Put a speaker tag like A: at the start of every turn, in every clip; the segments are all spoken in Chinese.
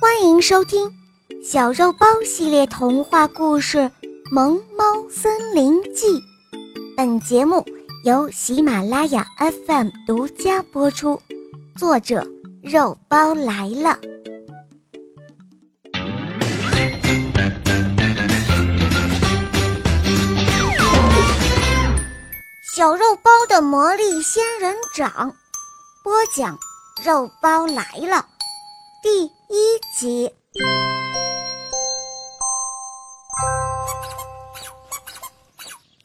A: 欢迎收听《小肉包系列童话故事《萌猫森林记》。本节目由喜马拉雅 FM 独家播出，作者肉包来了。小肉包的魔力仙人掌，播讲肉包来了。第一集。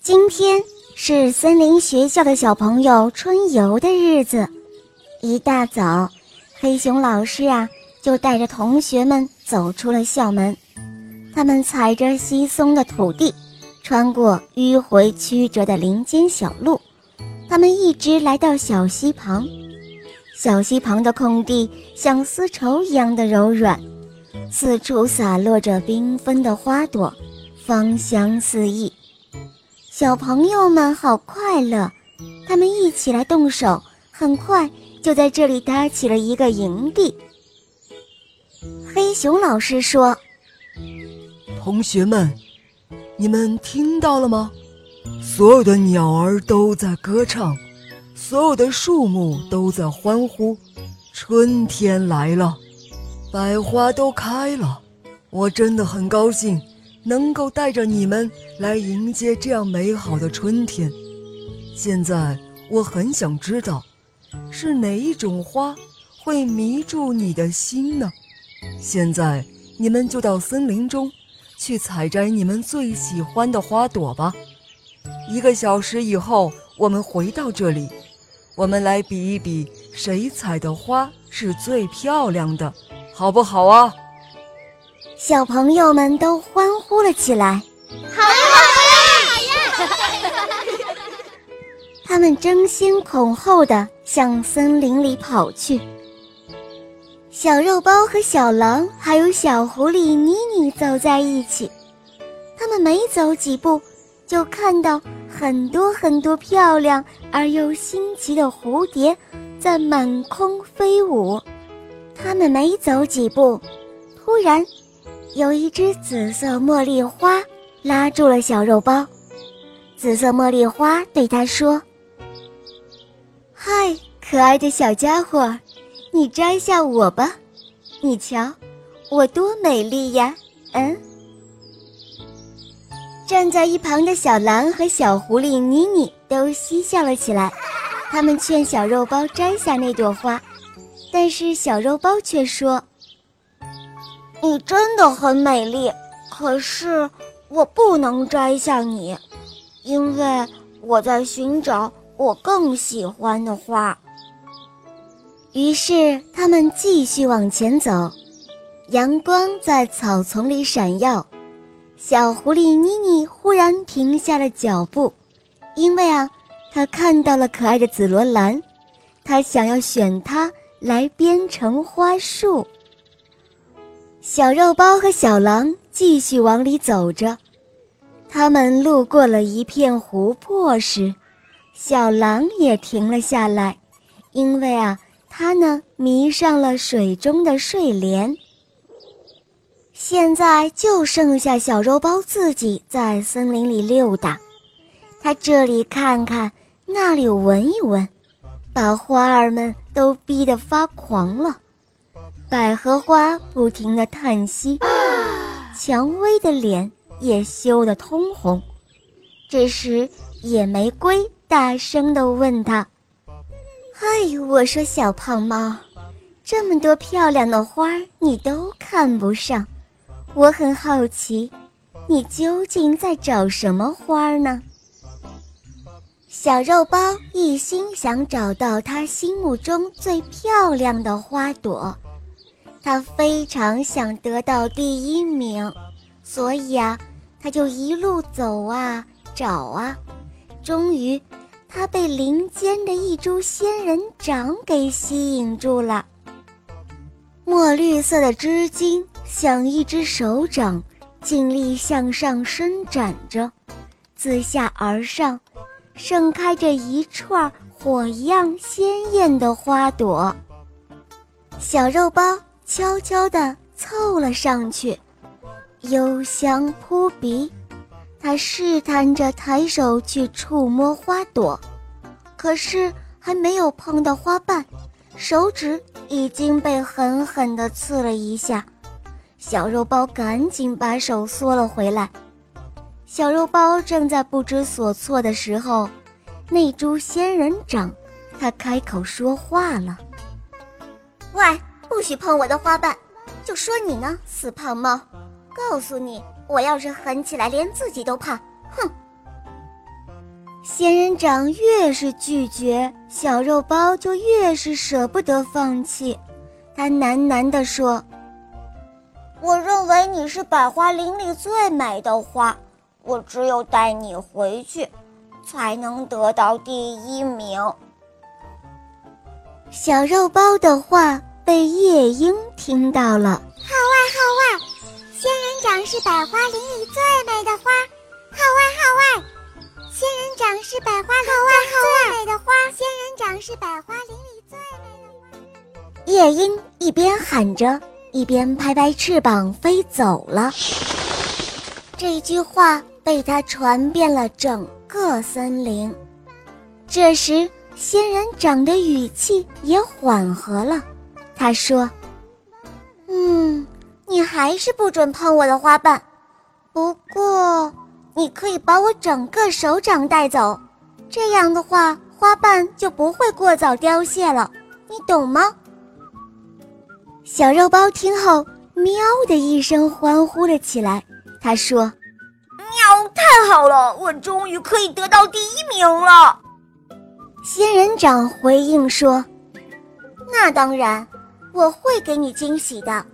A: 今天是森林学校的小朋友春游的日子。一大早，黑熊老师啊就带着同学们走出了校门。他们踩着稀松的土地，穿过迂回曲折的林间小路，他们一直来到小溪旁。小溪旁的空地像丝绸一样的柔软，四处洒落着缤纷的花朵，芳香四溢。小朋友们好快乐，他们一起来动手，很快就在这里搭起了一个营地。黑熊老师说：“
B: 同学们，你们听到了吗？所有的鸟儿都在歌唱。”所有的树木都在欢呼，春天来了，百花都开了。我真的很高兴，能够带着你们来迎接这样美好的春天。现在我很想知道，是哪一种花会迷住你的心呢？现在你们就到森林中，去采摘你们最喜欢的花朵吧。一个小时以后，我们回到这里。我们来比一比，谁采的花是最漂亮的，好不好啊？
A: 小朋友们都欢呼了起来。
C: 好呀，好呀，好
A: 呀！他们争先恐后的向森林里跑去。小肉包和小狼还有小狐狸妮妮走在一起，他们没走几步，就看到。很多很多漂亮而又新奇的蝴蝶在满空飞舞，它们没走几步，突然有一只紫色茉莉花拉住了小肉包。紫色茉莉花对他说：“嗨，可爱的小家伙，你摘下我吧，你瞧，我多美丽呀！”嗯。站在一旁的小狼和小狐狸妮妮都嬉笑了起来，他们劝小肉包摘下那朵花，但是小肉包却说：“你真的很美丽，可是我不能摘下你，因为我在寻找我更喜欢的花。”于是他们继续往前走，阳光在草丛里闪耀。小狐狸妮妮忽然停下了脚步，因为啊，她看到了可爱的紫罗兰，她想要选它来编成花束。小肉包和小狼继续往里走着，他们路过了一片湖泊时，小狼也停了下来，因为啊，它呢迷上了水中的睡莲。现在就剩下小肉包自己在森林里溜达，他这里看看，那里闻一闻，把花儿们都逼得发狂了。百合花不停地叹息，蔷薇的脸也羞得通红。这时，野玫瑰大声地问他：“嗨，我说小胖猫，这么多漂亮的花，你都看不上？”我很好奇，你究竟在找什么花呢？小肉包一心想找到他心目中最漂亮的花朵，他非常想得到第一名，所以啊，他就一路走啊找啊，终于，他被林间的一株仙人掌给吸引住了。墨绿色的枝茎。像一只手掌，尽力向上伸展着，自下而上，盛开着一串火一样鲜艳的花朵。小肉包悄悄地凑了上去，幽香扑鼻。他试探着抬手去触摸花朵，可是还没有碰到花瓣，手指已经被狠狠地刺了一下。小肉包赶紧把手缩了回来。小肉包正在不知所措的时候，那株仙人掌，它开口说话了：“喂，不许碰我的花瓣！就说你呢，死胖猫！告诉你。”我要是狠起来，连自己都怕！哼！仙人掌越是拒绝，小肉包就越是舍不得放弃。他喃喃地说：“我认为你是百花林里最美的花，我只有带你回去，才能得到第一名。”小肉包的话被夜莺听到了。
C: 好啊，好啊！仙人掌是百花林里最美的仙人掌是百花林里最美的花，仙人掌是百花林里最美的花。
A: 夜莺一边喊着，一边拍拍翅膀飞走了。这句话被他传遍了整个森林。这时，仙人掌的语气也缓和了，他说：“嗯。”你还是不准碰我的花瓣，不过你可以把我整个手掌带走，这样的话花瓣就不会过早凋谢了，你懂吗？小肉包听后，喵的一声欢呼了起来。他说：“
D: 喵，太好了，我终于可以得到第一名了。”
A: 仙人掌回应说：“那当然，我会给你惊喜的。”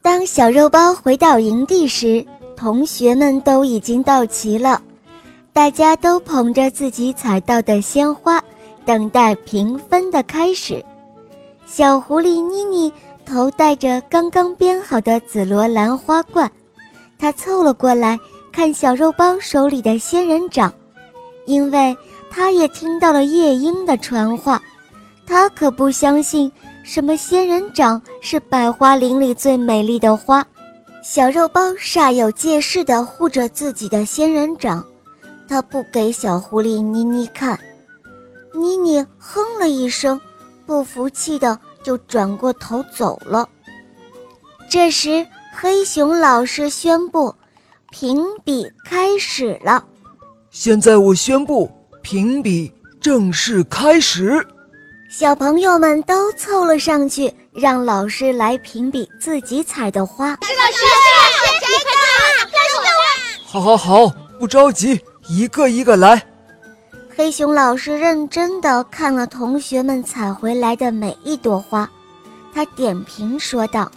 A: 当小肉包回到营地时，同学们都已经到齐了，大家都捧着自己采到的鲜花，等待评分的开始。小狐狸妮妮头戴着刚刚编好的紫罗兰花冠，她凑了过来看小肉包手里的仙人掌，因为她也听到了夜莺的传话，她可不相信。什么仙人掌是百花林里最美丽的花？小肉包煞有介事地护着自己的仙人掌，他不给小狐狸妮妮看。妮妮哼了一声，不服气的就转过头走了。这时，黑熊老师宣布，评比开始了。
B: 现在我宣布，评比正式开始。
A: 小朋友们都凑了上去，让老师来评比自己采的花。
C: 老师，谁的？该
B: 我。好，好，好，不着急，一个一个来。
A: 黑熊老师认真的看了同学们采回来的每一朵花，他点评说道：“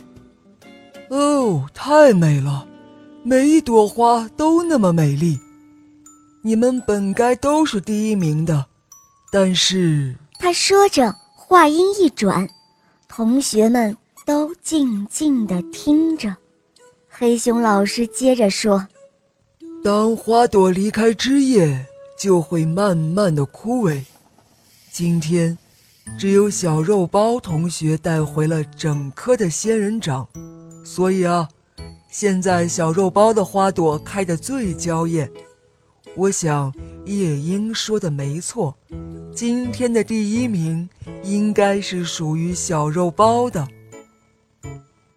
B: 哦，太美了，每一朵花都那么美丽。你们本该都是第一名的，但是……”
A: 他说着，话音一转，同学们都静静地听着。黑熊老师接着说：“
B: 当花朵离开枝叶，就会慢慢的枯萎。今天，只有小肉包同学带回了整颗的仙人掌，所以啊，现在小肉包的花朵开得最娇艳。我想，夜莺说的没错。”今天的第一名应该是属于小肉包的。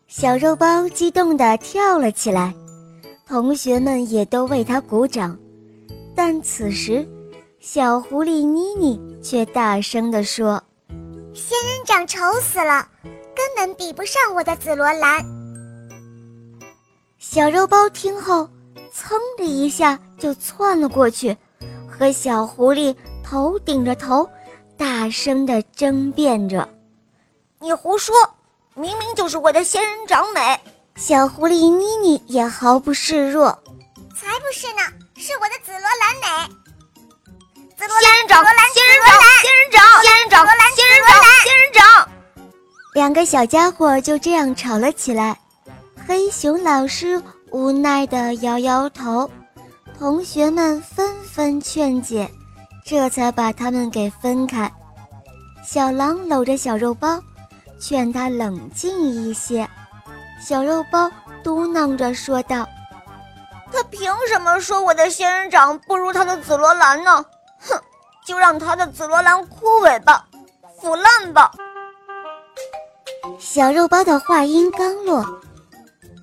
A: 小肉包激动地跳了起来，同学们也都为他鼓掌。但此时，小狐狸妮妮却大声地说：“
C: 仙人掌丑死了，根本比不上我的紫罗兰。”
A: 小肉包听后，噌的一下就窜了过去，和小狐狸。头顶着头，大声的争辩着：“
D: 你胡说！明明就是我的仙人掌美。”
A: 小狐狸妮妮也毫不示弱：“
C: 才不是呢，是我的紫罗兰美。”
D: 紫罗仙人掌，仙人掌，仙人掌，仙人掌，仙人掌，仙人掌。
A: 两个小家伙就这样吵了起来。黑熊老师无奈地摇摇头，同学们纷纷劝解。这才把他们给分开。小狼搂着小肉包，劝他冷静一些。小肉包嘟囔着说道：“
D: 他凭什么说我的仙人掌不如他的紫罗兰呢？哼，就让他的紫罗兰枯萎吧，腐烂吧。”
A: 小肉包的话音刚落，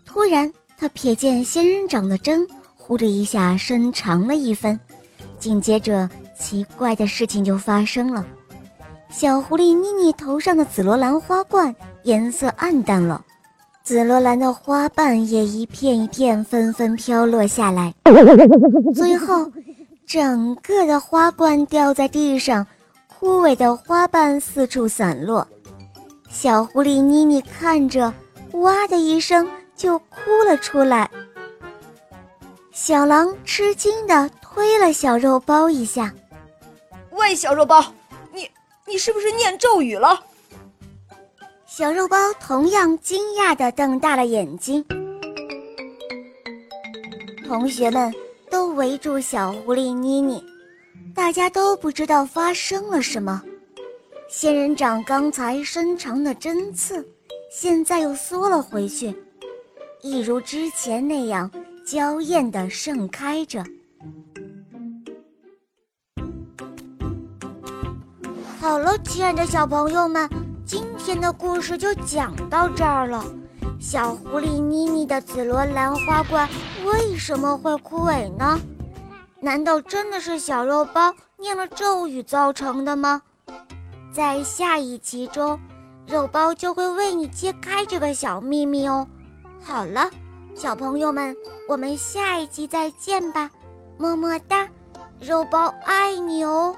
A: 突然他瞥见仙人掌的针“呼”的一下伸长了一分，紧接着奇怪的事情就发生了：小狐狸妮妮头上的紫罗兰花冠颜色暗淡了，紫罗兰的花瓣也一片一片纷纷飘落下来，最后整个的花冠掉在地上，枯萎的花瓣四处散落。小狐狸妮妮看着，哇的一声就哭了出来。小狼吃惊地推了小肉包一下：“
B: 喂，小肉包，你你是不是念咒语了？”
A: 小肉包同样惊讶的瞪大了眼睛。同学们都围住小狐狸妮妮，大家都不知道发生了什么。仙人掌刚才伸长的针刺，现在又缩了回去，一如之前那样娇艳的盛开着。好了，亲爱的小朋友们，今天的故事就讲到这儿了。小狐狸妮妮的紫罗兰花冠为什么会枯萎呢？难道真的是小肉包念了咒语造成的吗？在下一集中，肉包就会为你揭开这个小秘密哦。好了，小朋友们，我们下一集再见吧，么么哒，肉包爱你哦。